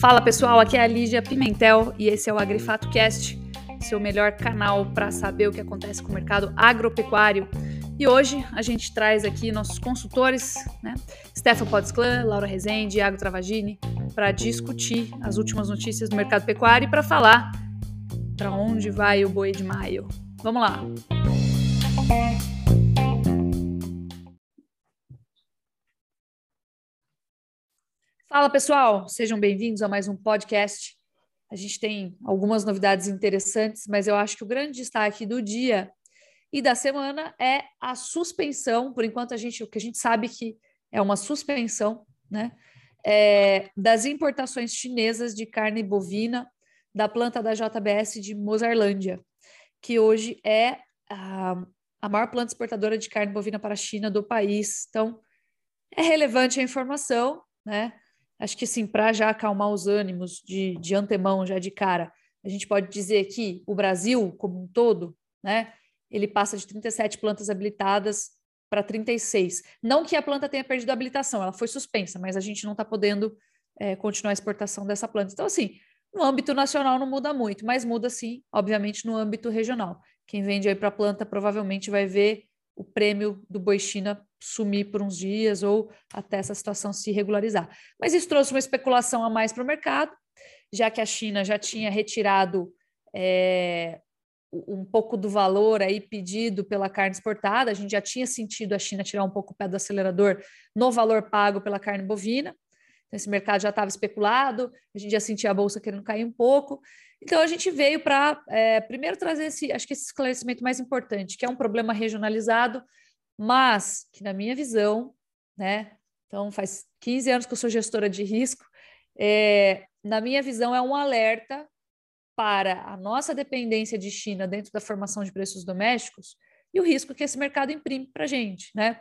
Fala pessoal, aqui é a Lígia Pimentel e esse é o Agrifato Cast, seu melhor canal para saber o que acontece com o mercado agropecuário. E hoje a gente traz aqui nossos consultores, né? Stefan Podsclan, Laura Rezende, Iago Travagini, para discutir as últimas notícias do mercado pecuário e para falar para onde vai o boi de maio. Vamos lá! Fala pessoal, sejam bem-vindos a mais um podcast. A gente tem algumas novidades interessantes, mas eu acho que o grande destaque do dia e da semana é a suspensão, por enquanto a gente, o que a gente sabe que é uma suspensão, né, é, das importações chinesas de carne bovina da planta da JBS de Mozarlândia, que hoje é a, a maior planta exportadora de carne bovina para a China do país. Então, é relevante a informação, né? Acho que, assim, para já acalmar os ânimos de, de antemão, já de cara, a gente pode dizer que o Brasil, como um todo, né, ele passa de 37 plantas habilitadas para 36. Não que a planta tenha perdido a habilitação, ela foi suspensa, mas a gente não está podendo é, continuar a exportação dessa planta. Então, assim, no âmbito nacional não muda muito, mas muda sim, obviamente, no âmbito regional. Quem vende aí para a planta provavelmente vai ver o prêmio do boi China sumir por uns dias ou até essa situação se regularizar. Mas isso trouxe uma especulação a mais para o mercado, já que a China já tinha retirado é, um pouco do valor aí pedido pela carne exportada, a gente já tinha sentido a China tirar um pouco o pé do acelerador no valor pago pela carne bovina. Então, esse mercado já estava especulado, a gente já sentia a bolsa querendo cair um pouco. Então, a gente veio para, é, primeiro, trazer esse, acho que esse esclarecimento mais importante, que é um problema regionalizado, mas que, na minha visão, né, então faz 15 anos que eu sou gestora de risco, é, na minha visão, é um alerta para a nossa dependência de China dentro da formação de preços domésticos e o risco que esse mercado imprime para a gente, né?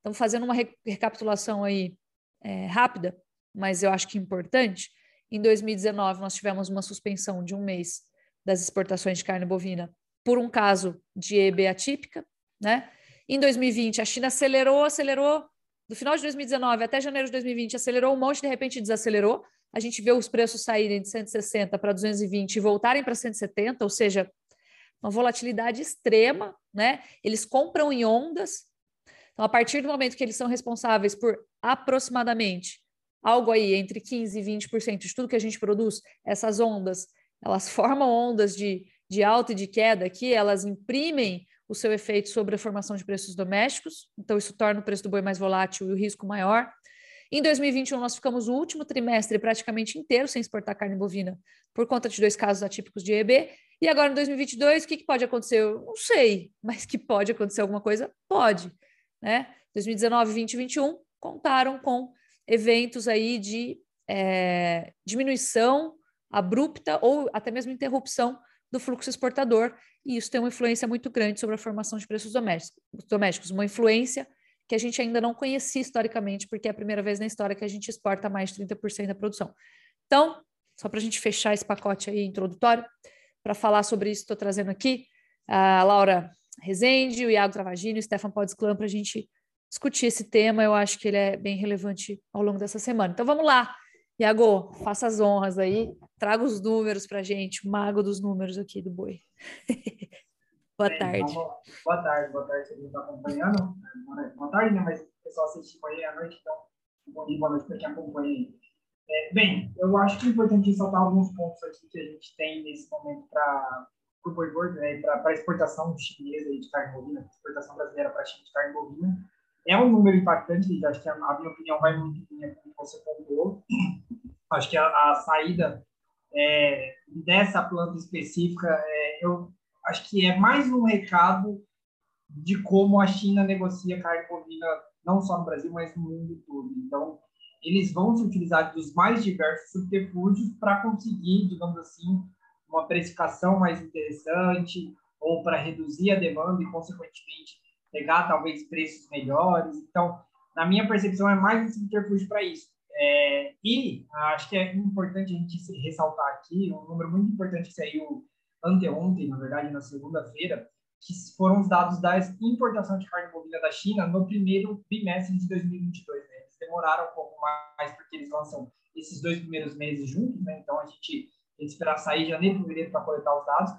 Então, fazendo uma recapitulação aí é, rápida, mas eu acho que importante, em 2019 nós tivemos uma suspensão de um mês das exportações de carne bovina por um caso de EB atípica, né? Em 2020 a China acelerou, acelerou, do final de 2019 até janeiro de 2020 acelerou um monte, de repente desacelerou, a gente vê os preços saírem de 160 para 220 e voltarem para 170, ou seja, uma volatilidade extrema, né? Eles compram em ondas. Então, a partir do momento que eles são responsáveis por aproximadamente algo aí entre 15 e 20% de tudo que a gente produz, essas ondas, elas formam ondas de, de alta e de queda que elas imprimem o seu efeito sobre a formação de preços domésticos, então isso torna o preço do boi mais volátil e o risco maior. Em 2021, nós ficamos o último trimestre praticamente inteiro sem exportar carne bovina por conta de dois casos atípicos de EB. E agora, em 2022, o que, que pode acontecer? Eu não sei, mas que pode acontecer alguma coisa? Pode. Né? 2019, 20 e 21 contaram com eventos aí de é, diminuição abrupta ou até mesmo interrupção do fluxo exportador, e isso tem uma influência muito grande sobre a formação de preços domésticos, uma influência que a gente ainda não conhecia historicamente, porque é a primeira vez na história que a gente exporta mais de 30% da produção. Então, só para a gente fechar esse pacote aí introdutório, para falar sobre isso, estou trazendo aqui a Laura Rezende, o Iago Travagini, o Stefan Podsclan, para a gente discutir esse tema. Eu acho que ele é bem relevante ao longo dessa semana. Então, vamos lá. Iago, faça as honras aí, traga os números para a gente, o mago dos números aqui do boi. Boa Bem, tarde. Então, boa tarde, boa tarde, você está acompanhando. Boa tarde, né? Mas o pessoal assistiu aí à noite, então bom dia, boa noite para quem acompanha aí. É, bem, eu acho que é importante ressaltar alguns pontos aqui que a gente tem nesse momento para o boi gordo, né, para a exportação chinesa de carne bovina, exportação brasileira para a China de carne bovina. É um número impactante, acho que a, minha opinião vai muito em como você pontuou. Acho que a, a saída é, dessa planta específica, é, eu acho que é mais um recado de como a China negocia carne bovina, não só no Brasil, mas no mundo todo. Então, eles vão se utilizar dos mais diversos subterfúgios para conseguir, digamos assim, uma precificação mais interessante ou para reduzir a demanda e, consequentemente, pegar talvez preços melhores. Então, na minha percepção, é mais um subterfúgio para isso. É, e acho que é importante a gente ressaltar aqui um número muito importante que saiu anteontem, na verdade, na segunda-feira, que foram os dados da importação de carne bovina da China no primeiro bimestre de 2022. Né? demoraram um pouco mais porque eles lançam esses dois primeiros meses juntos, né? Então a gente tem que esperar sair janeiro fevereiro para coletar os dados.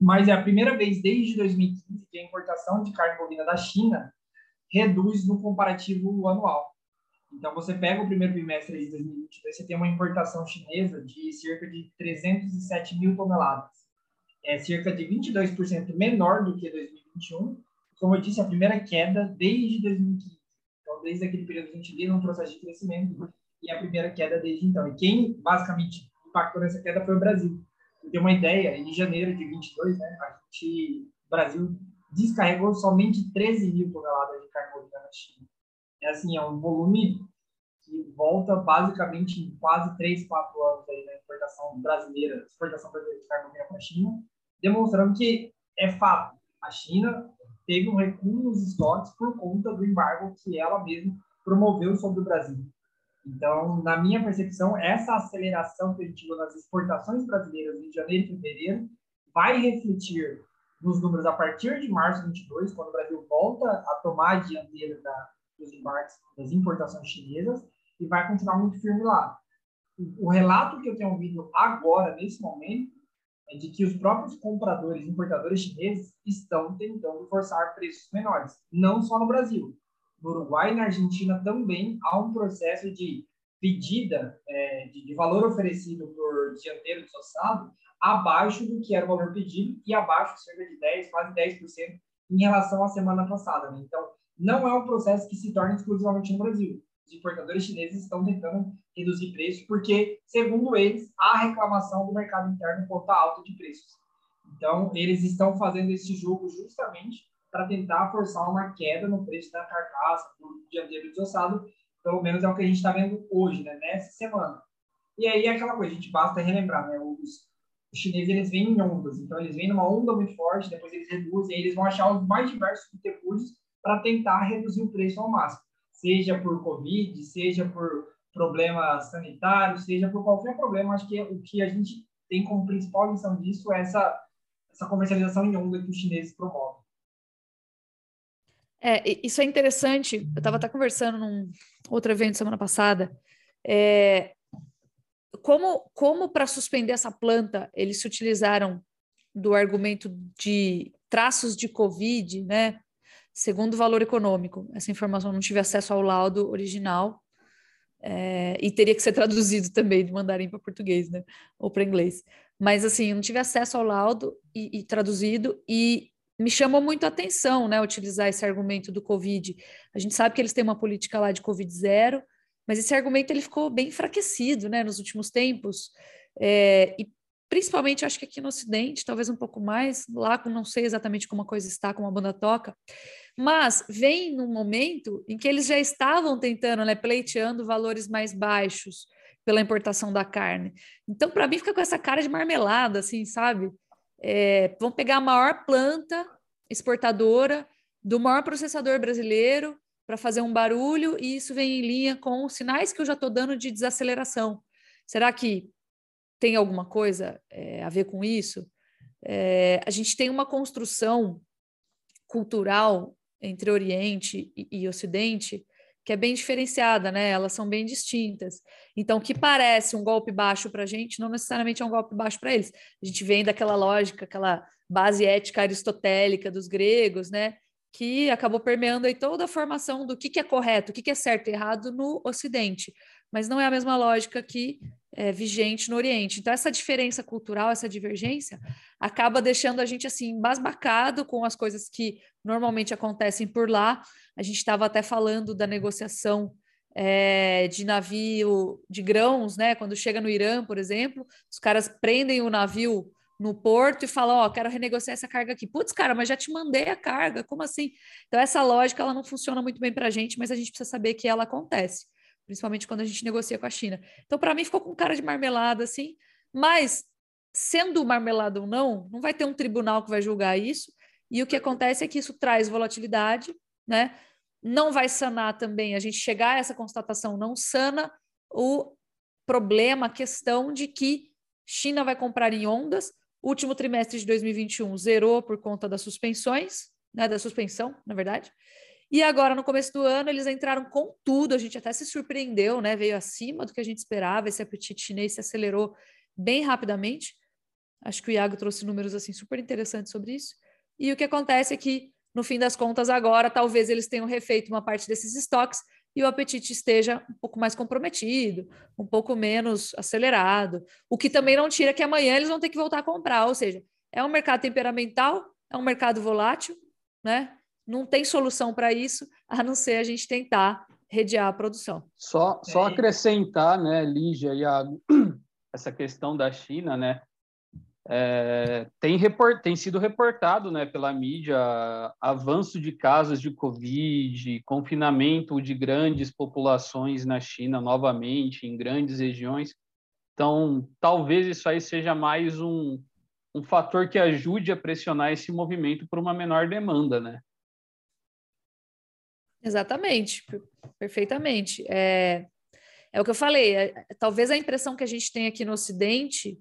Mas é a primeira vez desde 2015 que a importação de carne bovina da China reduz no comparativo anual. Então, você pega o primeiro bimestre de 2022, você tem uma importação chinesa de cerca de 307 mil toneladas. É cerca de 22% menor do que 2021. Como eu disse, a primeira queda desde 2015. Então, desde aquele período a gente viu um processo de crescimento e a primeira queda desde então. E quem basicamente impactou nessa queda foi o Brasil. Ter uma ideia, em janeiro de 22, né, a gente, o Brasil descarregou somente 13 mil toneladas de China. É assim, é um volume que volta basicamente em quase 3, 4 anos aí na importação brasileira, exportação brasileira de carne para a China, demonstrando que é fato, a China teve um recuo nos estoques por conta do embargo que ela mesma promoveu sobre o Brasil. Então, na minha percepção, essa aceleração que a gente viu nas exportações brasileiras em janeiro e fevereiro vai refletir nos números a partir de março de 2022, quando o Brasil volta a tomar a dianteira da, dos embarques das importações chinesas e vai continuar muito firme lá. O, relato que eu tenho ouvido agora, nesse momento, é de que os próprios compradores, importadores chineses estão tentando forçar preços menores, não só no Brasil. No Uruguai e na Argentina também há um processo de pedida é, de, de, valor oferecido por dianteiro desossado abaixo do que era o valor pedido e abaixo cerca de 10, quase 10% em relação à semana passada. Né? Então, não é um processo que se torna exclusivamente no Brasil. Os importadores chineses estão tentando reduzir preços porque, segundo eles, há reclamação do mercado interno quanto à alta de preços. Então, eles estão fazendo esse jogo justamente para tentar forçar uma queda no preço da carcaça, do dianteiro desossado, pelo menos é o que a gente está vendo hoje, né, nessa semana. E aí é aquela coisa, a gente basta relembrar, né, os, chineses eles vêm em ondas, então eles vêm numa onda muito forte, depois eles reduzem, eles vão achar os mais diversos subterfúgios para tentar reduzir o preço ao máximo, seja por Covid, seja por problemas sanitários, seja por qualquer problema, acho que o que a gente tem como principal lição disso é essa, essa comercialização em onda que os chineses promovem. É, isso é interessante. Eu estava até conversando num outro evento semana passada. É, como como para suspender essa planta eles se utilizaram do argumento de traços de Covid, né? Segundo valor econômico. Essa informação não tive acesso ao laudo original é, e teria que ser traduzido também de mandarim para português, né? Ou para inglês. Mas assim, não tive acesso ao laudo e, e traduzido e me chamou muito a atenção, né, utilizar esse argumento do Covid. A gente sabe que eles têm uma política lá de Covid zero, mas esse argumento ele ficou bem enfraquecido, né, nos últimos tempos. É, e principalmente, acho que aqui no Ocidente, talvez um pouco mais, lá não sei exatamente como a coisa está, como a banda toca, mas vem num momento em que eles já estavam tentando, né, pleiteando valores mais baixos pela importação da carne. Então, para mim, fica com essa cara de marmelada, assim, sabe? é, vão pegar a maior planta exportadora do maior processador brasileiro para fazer um barulho e isso vem em linha com os sinais que eu já estou dando de desaceleração. Será que tem alguma coisa é, a ver com isso? É, a gente tem uma construção cultural entre Oriente e, e Ocidente que é bem diferenciada, né? Elas são bem distintas. Então, o que parece um golpe baixo para a gente, não necessariamente é um golpe baixo para eles. A gente vem daquela lógica, aquela base ética aristotélica dos gregos, né? Que acabou permeando aí toda a formação do que, que é correto, o que, que é certo e errado no Ocidente. Mas não é a mesma lógica que é, vigente no Oriente. Então, essa diferença cultural, essa divergência, acaba deixando a gente assim, embasbacado com as coisas que normalmente acontecem por lá. A gente estava até falando da negociação é, de navio de grãos, né? Quando chega no Irã, por exemplo, os caras prendem o navio no porto e falam, ó, oh, quero renegociar essa carga aqui. Putz, cara, mas já te mandei a carga, como assim? Então, essa lógica, ela não funciona muito bem para a gente, mas a gente precisa saber que ela acontece principalmente quando a gente negocia com a China. Então, para mim, ficou com cara de marmelada, assim, mas sendo marmelada ou não, não vai ter um tribunal que vai julgar isso, e o que acontece é que isso traz volatilidade, né? Não vai sanar também, a gente chegar a essa constatação não sana o problema, a questão de que China vai comprar em ondas, último trimestre de 2021 zerou por conta das suspensões, né, da suspensão, na verdade, E agora, no começo do ano, eles entraram com tudo, a gente até se surpreendeu, né? Veio acima do que a gente esperava, esse apetite chinês se acelerou bem rapidamente. Acho que o Iago trouxe números assim super interessantes sobre isso. E o que acontece é que, no fim das contas, agora talvez eles tenham refeito uma parte desses estoques e o apetite esteja um pouco mais comprometido, um pouco menos acelerado, o que também não tira que amanhã eles vão ter que voltar a comprar, ou seja, é um mercado temperamental, é um mercado volátil, né? Não tem solução para isso, a não ser a gente tentar redear a produção. Só, só é. acrescentar, né, Lígia, Iago, essa questão da China, né? É, tem, report, tem sido reportado né, pela mídia avanço de casos de Covid, confinamento de grandes populações na China novamente, em grandes regiões. Então, talvez isso aí seja mais um, um fator que ajude a pressionar esse movimento por uma menor demanda, né? Exatamente, perfeitamente. É, é o que eu falei, é, talvez a impressão que a gente tem aqui no Ocidente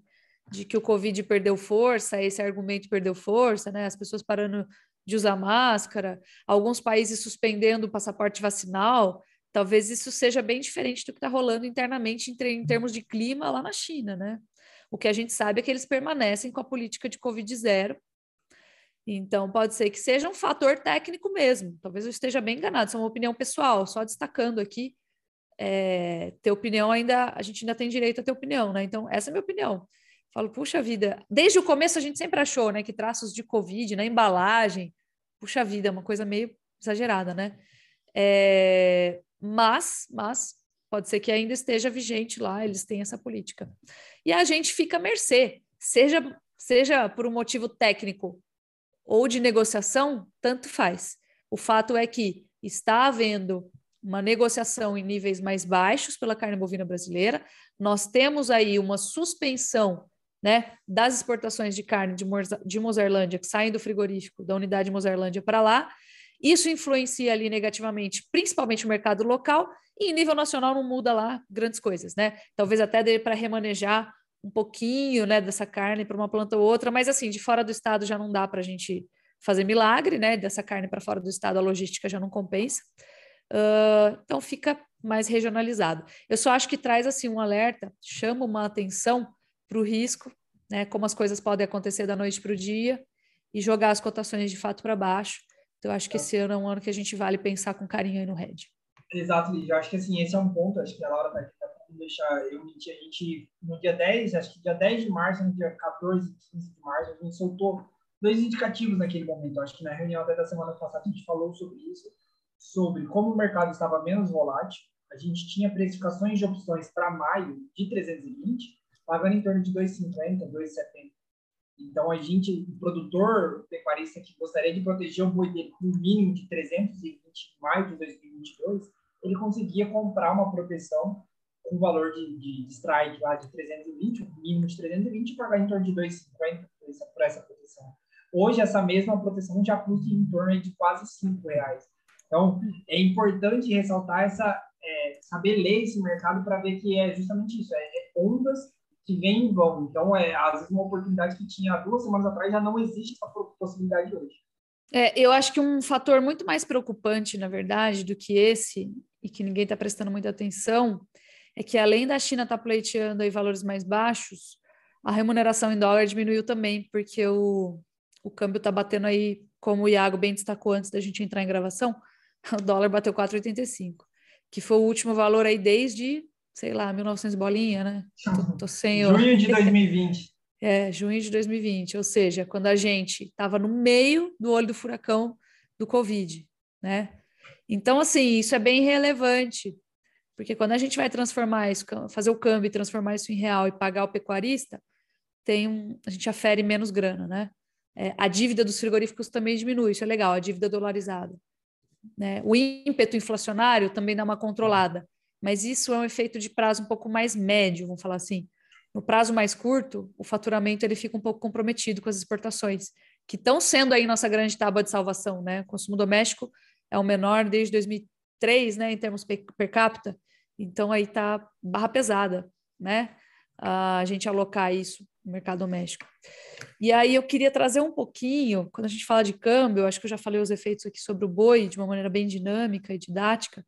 de que o Covid perdeu força, esse argumento perdeu força, né? As pessoas parando de usar máscara, alguns países suspendendo o passaporte vacinal, talvez isso seja bem diferente do que está rolando internamente em, em, termos de clima lá na China, né? O que a gente sabe é que eles permanecem com a política de Covid zero. Então, pode ser que seja um fator técnico mesmo. Talvez eu esteja bem enganado, isso é uma opinião pessoal, só destacando aqui. É, ter opinião ainda, a gente ainda tem direito a ter opinião, né? Então, essa é a minha opinião. Falo, puxa vida, desde o começo a gente sempre achou, né, que traços de Covid na embalagem, puxa vida, é uma coisa meio exagerada, né? É, mas, mas pode ser que ainda esteja vigente lá, eles têm essa política. E a gente fica à mercê, seja, seja por um motivo técnico ou de negociação, tanto faz. O fato é que está havendo uma negociação em níveis mais baixos pela carne bovina brasileira. Nós temos aí uma suspensão né, das exportações de carne de, de Mozarlândia, que saem do frigorífico da unidade Mozarlândia para lá. Isso influencia ali negativamente, principalmente o mercado local, e em nível nacional não muda lá grandes coisas, né? Talvez até dê para remanejar um pouquinho né, dessa carne para uma planta ou outra, mas assim, de fora do estado já não dá para a gente fazer milagre, né? Dessa carne para fora do estado, a logística já não compensa. Uh, então fica mais regionalizado. Eu só acho que traz assim um alerta, chama uma atenção para o risco, né? Como as coisas podem acontecer da noite para o dia e jogar as cotações de fato para baixo. Então, acho que esse ano é um ano que a gente vale pensar com carinho aí no RED. Exato, Lígia. Acho que assim, esse é um ponto, acho que a Laura vai deixar eu mentir. A gente, no dia 10, acho que dia 10 de março, no dia 14 e 15 de março, a gente soltou dois indicativos naquele momento. Acho que na reunião até da semana passada a gente falou sobre isso, sobre como o mercado estava menos volátil. A gente tinha precificações de opções para maio de 320 pagando em torno de 2,50, 2,70. Então, a gente, o produtor pecuarista que gostaria de proteger o boi dele com um mínimo de 320 em maio de 2022, ele conseguia comprar uma proteção com valor de, de, de strike lá de 320, um mínimo de 320, e pagar em torno de 2,50 por essa, proteção. Hoje, essa mesma proteção já custa em torno de quase 5 reais. Então, é importante ressaltar essa, é, saber ler esse mercado para ver que é justamente isso, é, é ondas que vem e vão. Então, é, às vezes, uma oportunidade que tinha duas semanas atrás já não existe essa possibilidade hoje. É, eu acho que um fator muito mais preocupante, na verdade, do que esse, e que ninguém está prestando muita atenção, é que além da China estar tá pleiteando aí valores mais baixos, a remuneração em dólar diminuiu também, porque o, o câmbio está batendo aí, como o Iago bem destacou antes da gente entrar em gravação, o dólar bateu 4,85, que foi o último valor aí desde sei lá, 1900 bolinha, né? Tô, tô sem junho de 2020. É, junho de 2020, ou seja, quando a gente estava no meio do olho do furacão do Covid, né? Então, assim, isso é bem relevante, porque quando a gente vai transformar isso, fazer o câmbio e transformar isso em real e pagar o pecuarista, tem um, a gente afere menos grana, né? É, a dívida dos frigoríficos também diminui, isso é legal, a dívida dolarizada. Né? O ímpeto inflacionário também dá uma controlada mas isso é um efeito de prazo um pouco mais médio, vamos falar assim. No prazo mais curto, o faturamento ele fica um pouco comprometido com as exportações, que estão sendo aí nossa grande tábua de salvação, né? O consumo doméstico é o menor desde 2003, né, em termos per capita. Então aí tá barra pesada, né? A gente alocar isso no mercado doméstico. E aí eu queria trazer um pouquinho, quando a gente fala de câmbio, acho que eu já falei os efeitos aqui sobre o boi de uma maneira bem dinâmica e didática.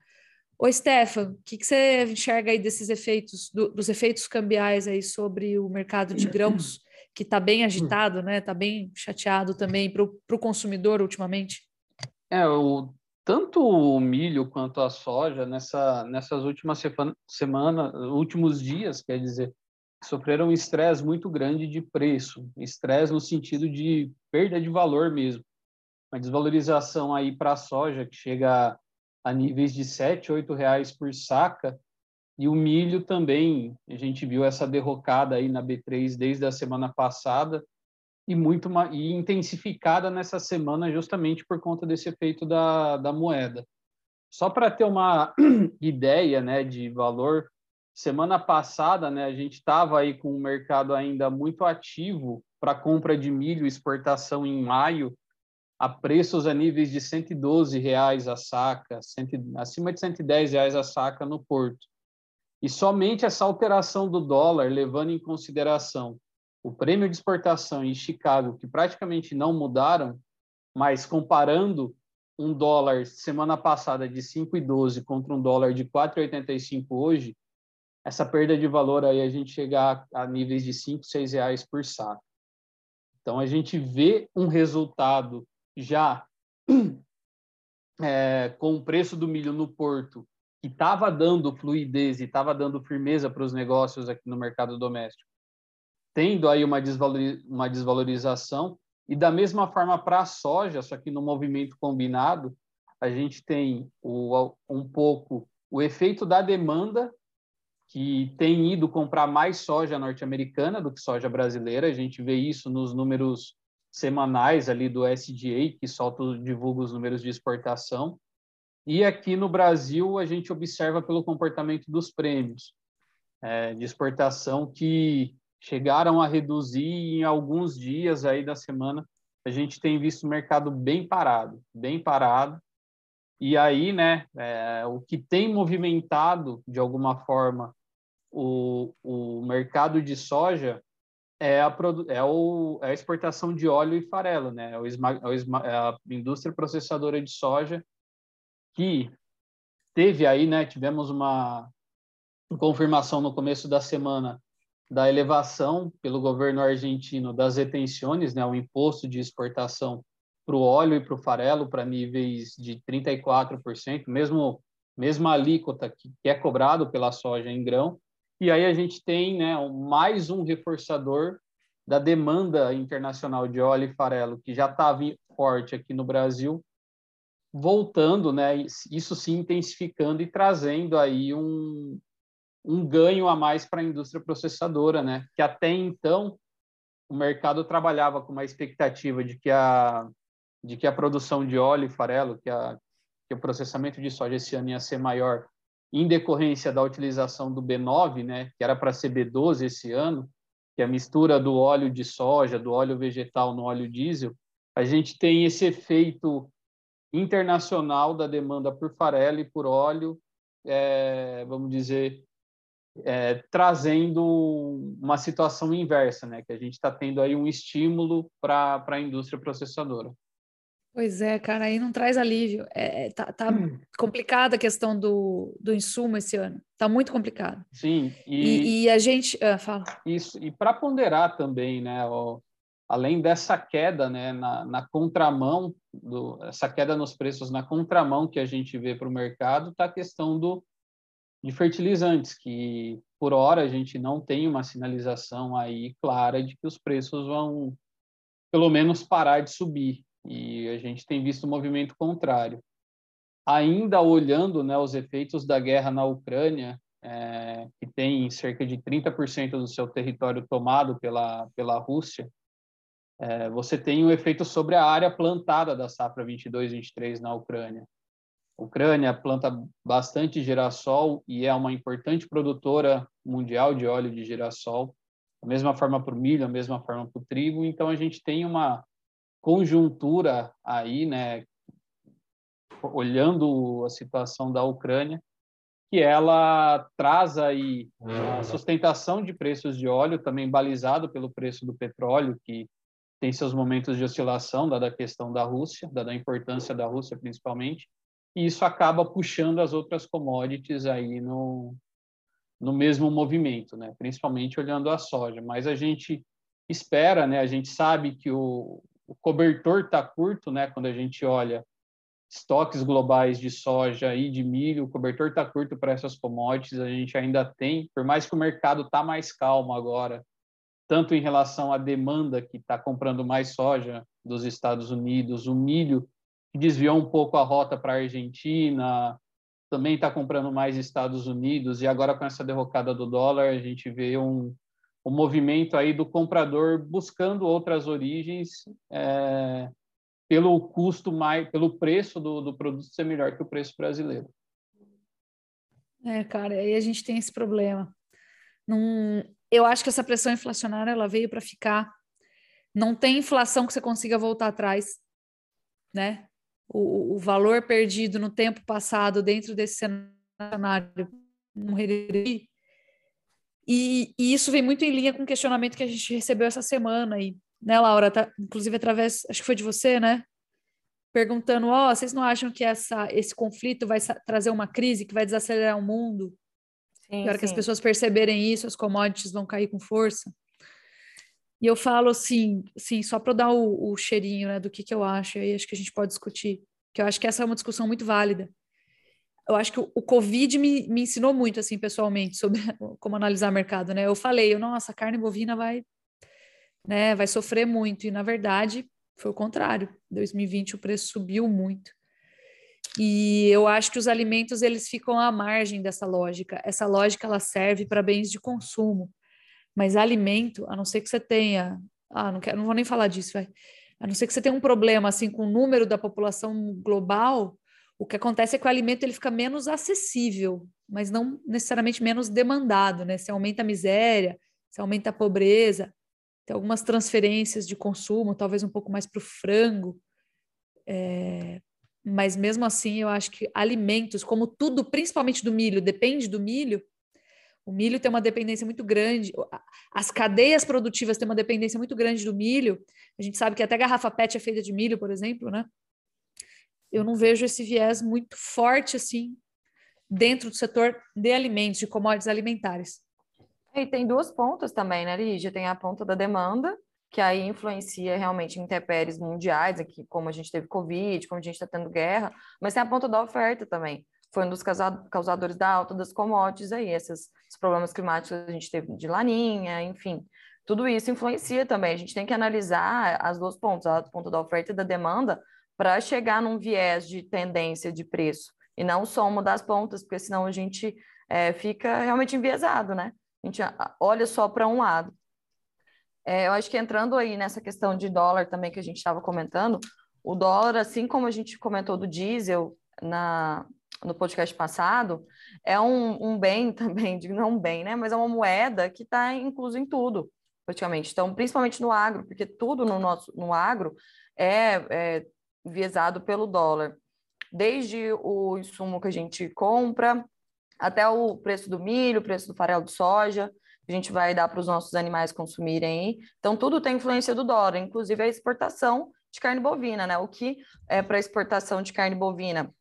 Ô, Stefan, o que, que você enxerga aí desses efeitos, do, dos efeitos cambiais aí sobre o mercado de grãos, que está bem agitado, né? Está bem chateado também para o consumidor ultimamente? É, o, tanto o milho quanto a soja, nessa, nessas últimas semanas, últimos dias, quer dizer, sofreram um estresse muito grande de preço, estresse no sentido de perda de valor mesmo. Uma desvalorização aí para a soja que chega a níveis de 7, 8 reais por saca, e o milho também, a gente viu essa derrocada aí na B3 desde a semana passada, e muito e intensificada nessa semana justamente por conta desse efeito da, da moeda. Só para ter uma ideia né, de valor, semana passada né, a gente estava aí com o mercado ainda muito ativo para compra de milho exportação em maio, a preços a níveis de 112 reais a saca, acima de 110 reais a saca no porto. E somente essa alteração do dólar, levando em consideração o prêmio de exportação em Chicago, que praticamente não mudaram, mas comparando um dólar semana passada de 5,12 contra um dólar de 4,85 hoje, essa perda de valor aí a gente chegar a, níveis de 5, 6 reais por saco. Então a gente vê um resultado já é, com o preço do milho no porto que estava dando fluidez e estava dando firmeza para os negócios aqui no mercado doméstico tendo aí uma, uma desvalorização, e da mesma forma para a soja, só que no movimento combinado, a gente tem o, um pouco o efeito da demanda, que tem ido comprar mais soja norte-americana do que soja brasileira, a gente vê isso nos números semanais ali do SDA, que solta, divulga os números de exportação, e aqui no Brasil a gente observa pelo comportamento dos prêmios é, de exportação que chegaram a reduzir em alguns dias aí da semana a gente tem visto o mercado bem parado, bem parado. E aí, né, é, o que tem movimentado de alguma forma o, o mercado de soja é a, é, o, é a exportação de óleo e farelo, né? É, o é, é a indústria processadora de soja que teve aí, né? Tivemos uma confirmação no começo da semana da elevação pelo governo argentino das retenções, né, o imposto de exportação para o óleo e para o farelo para níveis de 34%, mesmo mesma alíquota que, que é cobrado pela soja em grão. E aí a gente tem né, mais um reforçador da demanda internacional de óleo e farelo, que já estava forte aqui no Brasil, voltando, né, isso se intensificando e trazendo aí um, um ganho a mais para a indústria processadora, né? Que até então o mercado trabalhava com uma expectativa de que a de que a produção de óleo e farelo, que, a, que o processamento de soja esse ano ia ser maior em decorrência da utilização do B9, né, que era para ser B12 esse ano, que é a mistura do óleo de soja, do óleo vegetal no óleo diesel, a gente tem esse efeito internacional da demanda por farelo e por óleo, é, vamos dizer, é, trazendo uma situação inversa, né? Que a gente está tendo aí um estímulo para a indústria processadora. Pois é, cara, aí não traz alívio. É, é tá, tá hum. complicada a questão do, do insumo esse ano. Tá muito complicado. Sim. E, e, e a gente. Ah, fala. Isso, e para ponderar também, né? Ó, além dessa queda né, na, na contramão, do, essa queda nos preços na contramão que a gente vê para o mercado, está a questão do, de fertilizantes, que por hora a gente não tem uma sinalização aí clara de que os preços vão, pelo menos, parar de subir. E a gente tem visto um movimento contrário. Ainda olhando né, os efeitos da guerra na Ucrânia, é, que tem cerca de 30% do seu território tomado pela, pela Rússia, é, você tem um efeito sobre a área plantada da safra 22-23 na Ucrânia. Ucrânia planta bastante girassol e é uma importante produtora mundial de óleo de girassol, da mesma forma para o milho, da mesma forma para o trigo. Então a gente tem uma conjuntura aí, né, olhando a situação da Ucrânia, que ela traz aí a sustentação de preços de óleo, também balizado pelo preço do petróleo, que tem seus momentos de oscilação, dada a questão da Rússia, dada a importância da Rússia principalmente, e isso acaba puxando as outras commodities aí no, no mesmo movimento, né? principalmente olhando a soja. Mas a gente espera, né? a gente sabe que o, o cobertor está curto, né? quando a gente olha estoques globais de soja e de milho, o cobertor está curto para essas commodities, a gente ainda tem, por mais que o mercado está mais calmo agora, tanto em relação à demanda que está comprando mais soja dos Estados Unidos, o milho desviou um pouco a rota para a Argentina, também está comprando mais Estados Unidos, e agora com essa derrocada do dólar, a gente vê um, um movimento aí do comprador buscando outras origens é, pelo custo mais, pelo preço do, do produto ser melhor que o preço brasileiro. É, cara, aí a gente tem esse problema. Num, eu acho que essa pressão inflacionária ela veio para ficar. Não tem inflação que você consiga voltar atrás, né? O, o valor perdido no tempo passado dentro desse cenário morreria. E, e, isso vem muito em linha com o questionamento que a gente recebeu essa semana aí, né, Laura? Tá, inclusive através, acho que foi de você, né? Perguntando, ó, oh, vocês não acham que essa, esse conflito vai trazer uma crise que vai desacelerar o mundo? Sim, e a hora sim. que as pessoas perceberem isso, as commodities vão cair com força. E eu falo assim, sim, só para dar o, o, cheirinho né, do que, que eu acho, aí acho que a gente pode discutir, que eu acho que essa é uma discussão muito válida. Eu acho que o, o Covid me, me ensinou muito, assim, pessoalmente, sobre como analisar mercado, né? Eu falei, nossa, a carne bovina vai, né, vai sofrer muito, e na verdade foi o contrário. Em 2020 o preço subiu muito. E eu acho que os alimentos eles ficam à margem dessa lógica. Essa lógica ela serve para bens de consumo. Mas alimento, a não ser que você tenha. Ah, não, quero, não vou nem falar disso, vai. A não ser que você tenha um problema assim com o número da população global, o que acontece é que o alimento ele fica menos acessível, mas não necessariamente menos demandado, né? Se aumenta a miséria, se aumenta a pobreza, tem algumas transferências de consumo, talvez um pouco mais para o frango. É... Mas mesmo assim, eu acho que alimentos, como tudo, principalmente do milho, depende do milho, o milho tem uma dependência muito grande, as cadeias produtivas têm uma dependência muito grande do milho. A gente sabe que até garrafa PET é feita de milho, por exemplo, né? Eu não vejo esse viés muito forte assim dentro do setor de alimentos, de commodities alimentares. E tem duas pontas também, né, Lígia? Tem a ponta da demanda, que aí influencia realmente em intempéries mundiais, aqui, como a gente teve Covid, como a gente está tendo guerra, mas tem a ponta da oferta também foi um dos causadores da alta das commodities aí, esses, esses problemas climáticos a gente teve de laninha, enfim, tudo isso influencia também. A gente tem que analisar as duas pontas, o ponto da oferta e da demanda, para chegar num viés de tendência de preço, e não só uma das pontas, porque senão a gente é, fica realmente enviesado, né? A gente olha só para um lado. É, eu acho que entrando aí nessa questão de dólar também que a gente estava comentando, o dólar, assim como a gente comentou do diesel na, no podcast passado, é um, um bem também, não um bem, né? Mas é uma moeda que está incluso em tudo, praticamente. Então, principalmente no agro, porque tudo no nosso no agro é, é viesado pelo dólar. Desde o insumo que a gente compra, até o preço do milho, o preço do farelo de soja, que a gente vai dar para os nossos animais consumirem. Então, tudo tem influência do dólar, inclusive a exportação de carne bovina, né? O que é para exportação de carne bovina?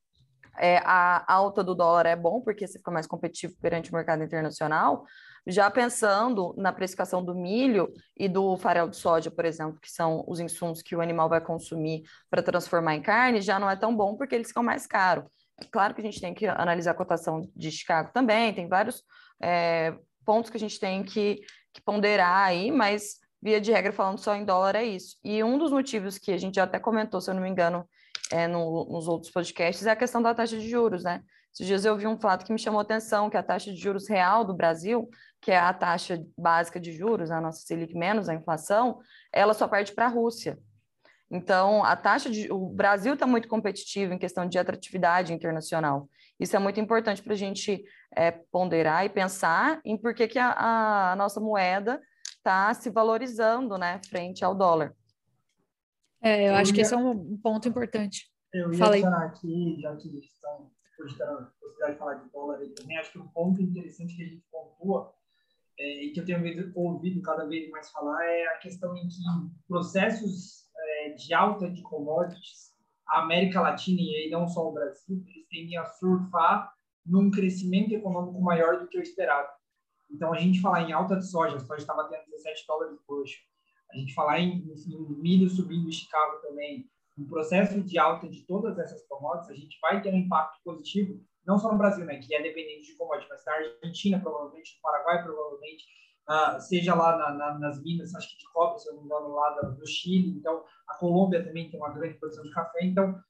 É, a alta do dólar é bom, porque você fica mais competitivo perante o mercado internacional. Já pensando na precificação do milho e do farelo de soja, por exemplo, que são os insumos que o animal vai consumir para transformar em carne, já não é tão bom porque eles ficam mais caros. É claro que a gente tem que analisar a cotação de Chicago também, tem vários é, pontos que a gente tem que, que ponderar aí, mas via de regra, falando só em dólar, é isso. E um dos motivos que a gente já até comentou, se eu não me engano, é, no, nos outros podcasts, é a questão da taxa de juros, né? Esses dias eu vi um fato que me chamou a atenção, que a taxa de juros real do Brasil, que é a taxa básica de juros, a nossa Selic menos a inflação, ela só perde para a Rússia. Então, a taxa de. O Brasil está muito competitivo em questão de atratividade internacional. Isso é muito importante para a gente é, ponderar e pensar em por que, que a, a nossa moeda está se valorizando né, frente ao dólar. É, eu, eu acho ia, que esse é um ponto importante. Eu ia Fala adicionar aqui, já que estão cogitando oportunidade de falar de dólar aí também, acho que um ponto interessante que a gente pontua é, e que eu tenho ouvido cada vez mais falar é a questão em que processos é, de alta de commodities, a América Latina e aí não só o Brasil, eles tendem a surfar num crescimento econômico maior do que o esperado. Então, a gente falar em alta de soja, a soja estava tendo 17 dólares por hoje. A gente falar em, em milho subindo em Chicago também, um processo de alta de todas essas commodities, a gente vai ter um impacto positivo, não só no Brasil, né, que é dependente de commodities, mas na Argentina, provavelmente, no Paraguai, provavelmente, uh, seja lá na, na, nas minas, acho que de cobre, se eu não me engano, lá do, do Chile. Então, a Colômbia também tem uma grande produção de café. Então,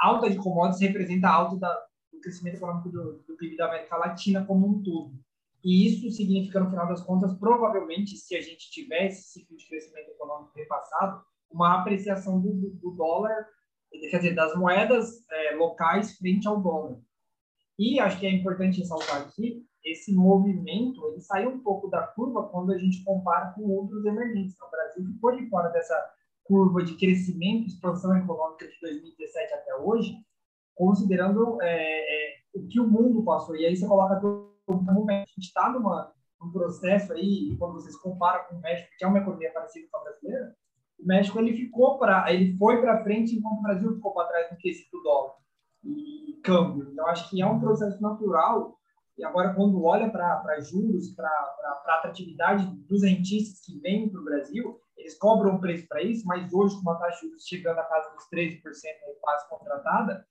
a alta de commodities representa a alta da, do crescimento econômico do, do PIB da América Latina como um todo. E isso significa, no final das contas, provavelmente, se a gente tivesse esse ciclo de crescimento econômico repassado, uma apreciação do, do dólar, quer dizer, das moedas é, locais frente ao dólar. E acho que é importante ressaltar aqui, esse movimento, ele saiu um pouco da curva quando a gente compara com outros emergentes. O Brasil ficou de fora dessa curva de crescimento expansão econômica de 2017 até hoje, considerando é, é, o que o mundo passou. E aí você coloca mundo, a gente está num processo aí, quando vocês comparam com o México, que é uma economia parecida com a brasileira, o México ele ficou para, ele foi para frente enquanto o Brasil ficou para trás no quesito dólar e câmbio. Então acho que é um processo natural. E agora quando olha para juros, para a atratividade dos rentistas que vêm para o Brasil, eles cobram um preço para isso, mas hoje com uma taxa de juros chegando a casa dos 13% quase contratada,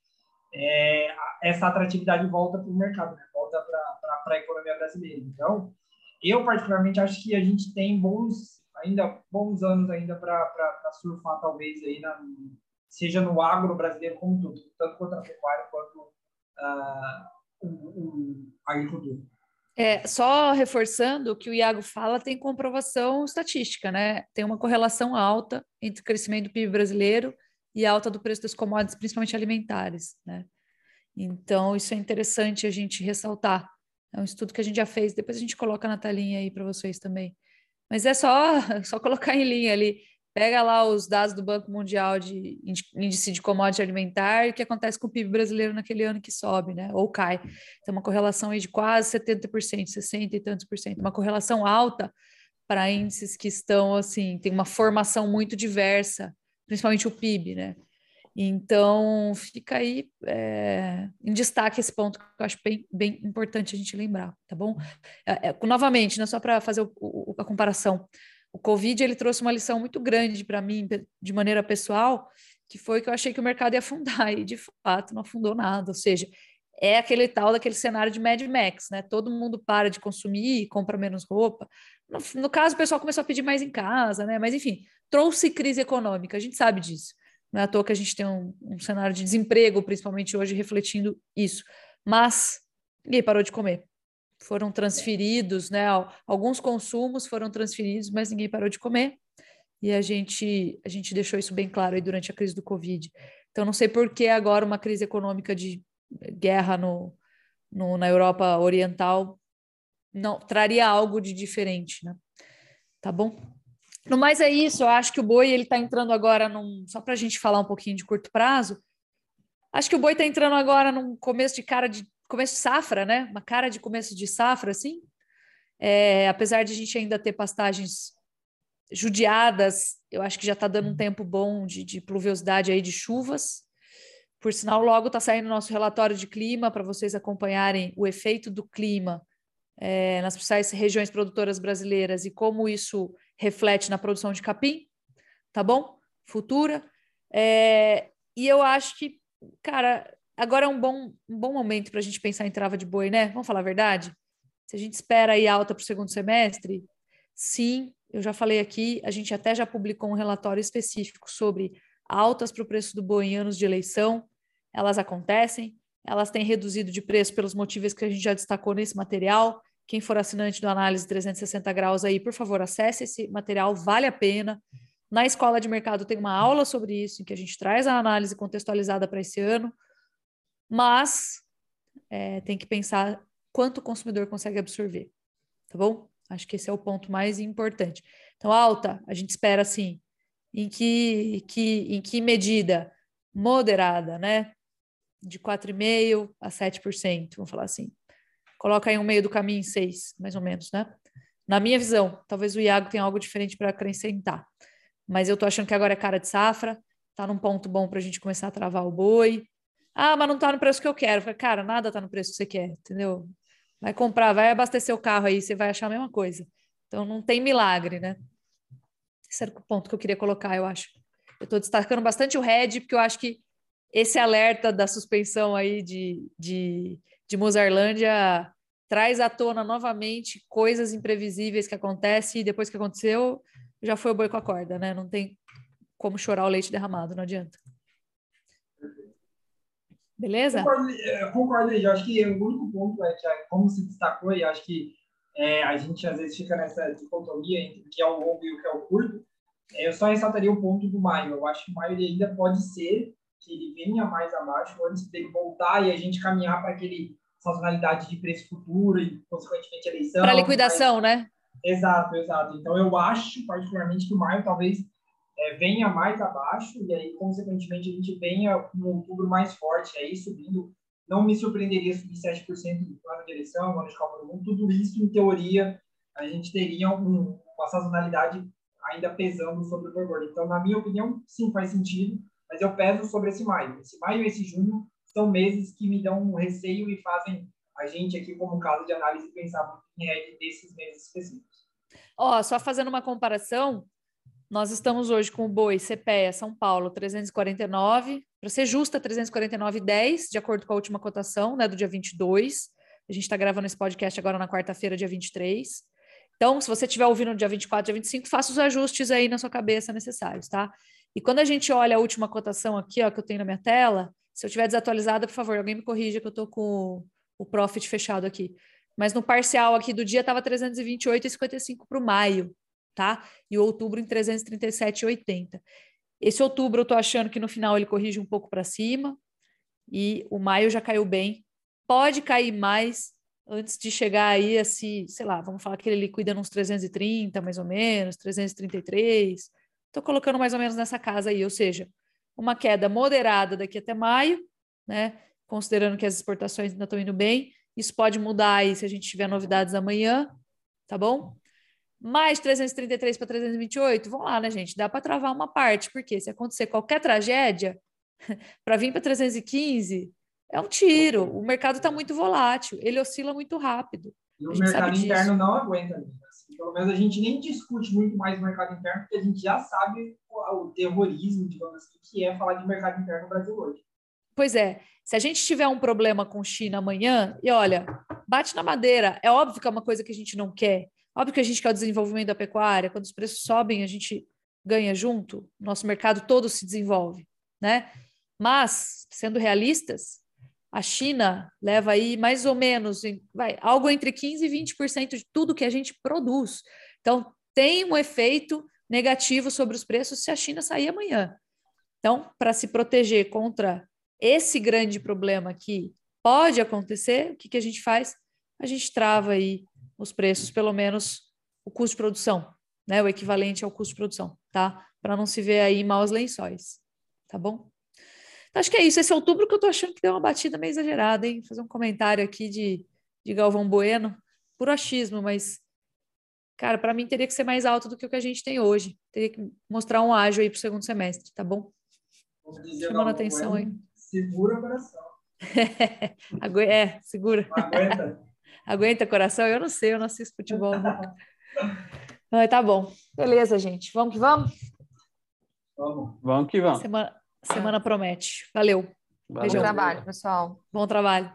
é, essa atratividade volta para o mercado, né? volta para a economia brasileira. Então, eu particularmente acho que a gente tem bons ainda bons anos ainda para surfar talvez aí na, seja no agro brasileiro como tudo, tanto quanto a pecuária quanto uh, o, o, a agricultura. É, só reforçando o que o Iago fala, tem comprovação estatística, né? Tem uma correlação alta entre o crescimento do PIB brasileiro e alta do preço das commodities, principalmente alimentares, né? Então, isso é interessante a gente ressaltar. É um estudo que a gente já fez, depois a gente coloca na telinha aí para vocês também. Mas é só, só colocar em linha ali. Pega lá os dados do Banco Mundial de índice de commodity alimentar e o que acontece com o PIB brasileiro naquele ano que sobe, né? Ou cai. Tem uma correlação aí de quase 70%, 60 e tantos por cento. Uma correlação alta para índices que estão assim, tem uma formação muito diversa, principalmente o PIB, né? Então, fica aí é, em destaque esse ponto que eu acho bem, bem importante a gente lembrar, tá bom? É, é, novamente, não só para fazer o, o, a comparação, o Covid ele trouxe uma lição muito grande para mim, de maneira pessoal, que foi que eu achei que o mercado ia afundar, e de fato não afundou nada, ou seja, é aquele tal daquele cenário de Mad Max, né? Todo mundo para de consumir compra menos roupa. No, no caso, o pessoal começou a pedir mais em casa, né? Mas enfim, trouxe crise econômica, a gente sabe disso. Não é à toa que a gente tem um, um cenário de desemprego, principalmente hoje, refletindo isso. Mas ninguém parou de comer. Foram transferidos, né? Alguns consumos foram transferidos, mas ninguém parou de comer. E a gente, a gente deixou isso bem claro aí durante a crise do Covid. Então, não sei por que agora uma crise econômica de guerra no, no, na Europa Oriental não traria algo de diferente, né? Tá bom? No mais é isso, eu acho que o boi ele está entrando agora num. Só para a gente falar um pouquinho de curto prazo, acho que o boi está entrando agora num começo de cara de começo de safra, né? Uma cara de começo de safra, assim. É, apesar de a gente ainda ter pastagens judiadas, eu acho que já está dando um tempo bom de, de pluviosidade aí de chuvas. Por sinal, logo está saindo nosso relatório de clima para vocês acompanharem o efeito do clima é, nas principais regiões produtoras brasileiras e como isso reflete na produção de capim, tá bom? Futura. É, e eu acho que, cara, agora é um bom, um bom momento para a gente pensar em trava de boi, né? Vamos falar a verdade? Se a gente espera aí alta para o segundo semestre, sim, eu já falei aqui, a gente até já publicou um relatório específico sobre altas para o preço do boi em anos de eleição. Elas acontecem, elas têm reduzido de preço pelos motivos que a gente já destacou nesse material. Quem for assinante do Análise 360 Graus aí, por favor, acesse esse material, vale a pena. Na Escola de Mercado tem uma aula sobre isso, em que a gente traz a análise contextualizada para esse ano, mas é, tem que pensar quanto o consumidor consegue absorver, tá bom? Acho que esse é o ponto mais importante. Então, alta, a gente espera assim, em que, que, em que medida? Moderada, né? de 4,5% a 7%, vamos falar assim. Coloca aí um meio do caminho em 6, mais ou menos, né? Na minha visão, talvez o Iago tenha algo diferente para acrescentar. Mas eu tô achando que agora é cara de safra, tá num ponto bom para a gente começar a travar o boi. Ah, mas não tá no preço que eu quero. Cara, nada tá no preço que você quer, entendeu? Vai comprar, vai abastecer o carro aí, você vai achar a mesma coisa. Então não tem milagre, né? Esse era o ponto que eu queria colocar, eu acho. Eu estou destacando bastante o Red, porque eu acho que esse alerta da suspensão aí de, de, de Mozarlândia traz à tona novamente coisas imprevisíveis que acontecem e depois que aconteceu, já foi o boi com a corda, né? Não tem como chorar o leite derramado, não adianta. Beleza? Concordo, é, eu acho que o único ponto é que, como se destacou, e acho que é, a gente às vezes fica nessa dicotomia entre o que é o longo e o que é o curto. É, eu só ressaltaria o ponto do maio. Eu acho que o maio ainda pode ser que ele venha mais abaixo antes dele voltar e a gente caminhar para aquele sazonalidade de preço futuro e, consequentemente, eleição. Para liquidação, mas... né? Exato, exato. Então, eu acho, particularmente, que o maio talvez é, venha mais abaixo e aí, consequentemente, a gente venha com um outubro mais forte, aí subindo. Não me surpreenderia subir 7% do plano de eleição, ano de Copa do Mundo. Tudo isso, em teoria, a gente teria um, uma sazonalidade ainda pesando sobre o boi Então, na minha opinião, sim, faz sentido, mas eu peso sobre esse maio. Esse maio e esse junho são meses que me dão um receio e fazem a gente aqui, como caso de análise, pensar muito em rede desses meses específicos. Ó, oh, só fazendo uma comparação, nós estamos hoje com o boi CPEA São Paulo 349, para ser justa, 349,10, de acordo com a última cotação, né, do dia 22. A gente está gravando esse podcast agora na quarta-feira, dia 23. Então, se você estiver ouvindo no dia 24, dia 25, faça os ajustes aí na sua cabeça necessários, tá? E quando a gente olha a última cotação aqui, ó, que eu tenho na minha tela, se eu estiver desatualizada, por favor, alguém me corrija que eu estou com o profit fechado aqui. Mas no parcial aqui do dia estava 328,55 para o maio, tá? E outubro em 337,80. Esse outubro eu estou achando que no final ele corrige um pouco para cima e o maio já caiu bem. Pode cair mais antes de chegar aí a se, sei lá, vamos falar que ele liquida nos 330 mais ou menos, 333. Estou colocando mais ou menos nessa casa aí, ou seja, uma queda moderada daqui até maio, né? Considerando que as exportações ainda estão indo bem. Isso pode mudar aí se a gente tiver novidades amanhã, tá bom? Mais 333 para 328, vamos lá, né, gente? Dá para travar uma parte, porque se acontecer qualquer tragédia, para vir para 315, é um tiro. O mercado está muito volátil, ele oscila muito rápido. E o mercado interno não aguenta. Pelo menos a gente nem discute muito mais o mercado interno, porque a gente já sabe o terrorismo, digamos assim, que é falar de mercado interno no Brasil hoje. Pois é, se a gente tiver um problema com China amanhã, e olha, bate na madeira, é óbvio que é uma coisa que a gente não quer. Óbvio que a gente quer o desenvolvimento da pecuária, quando os preços sobem, a gente ganha junto, nosso mercado todo se desenvolve, né? Mas, sendo realistas, a China leva aí mais ou menos vai, algo entre 15% e 20% de tudo que a gente produz. Então, tem um efeito negativo sobre os preços se a China sair amanhã. Então, para se proteger contra esse grande problema que pode acontecer, o que, que a gente faz? A gente trava aí os preços, pelo menos o custo de produção, né? O equivalente ao custo de produção, tá? Para não se ver aí maus lençóis, tá bom? Acho que é isso. Esse é outubro que eu tô achando que deu uma batida meio exagerada, hein? Vou fazer um comentário aqui de, de Galvão Bueno, por achismo, mas, cara, para mim teria que ser mais alto do que o que a gente tem hoje. Teria que mostrar um ágio aí para o segundo semestre, tá bom? Chamando atenção bueno, aí. Segura o coração. é, segura. Aguenta. Aguenta coração? Eu não sei, eu não assisto futebol. Né? tá bom. Beleza, gente. Vamos que vamos? Vamos. Vamos que vamos. Semana, Semana promete. Valeu. Bom trabalho, pessoal. Bom trabalho.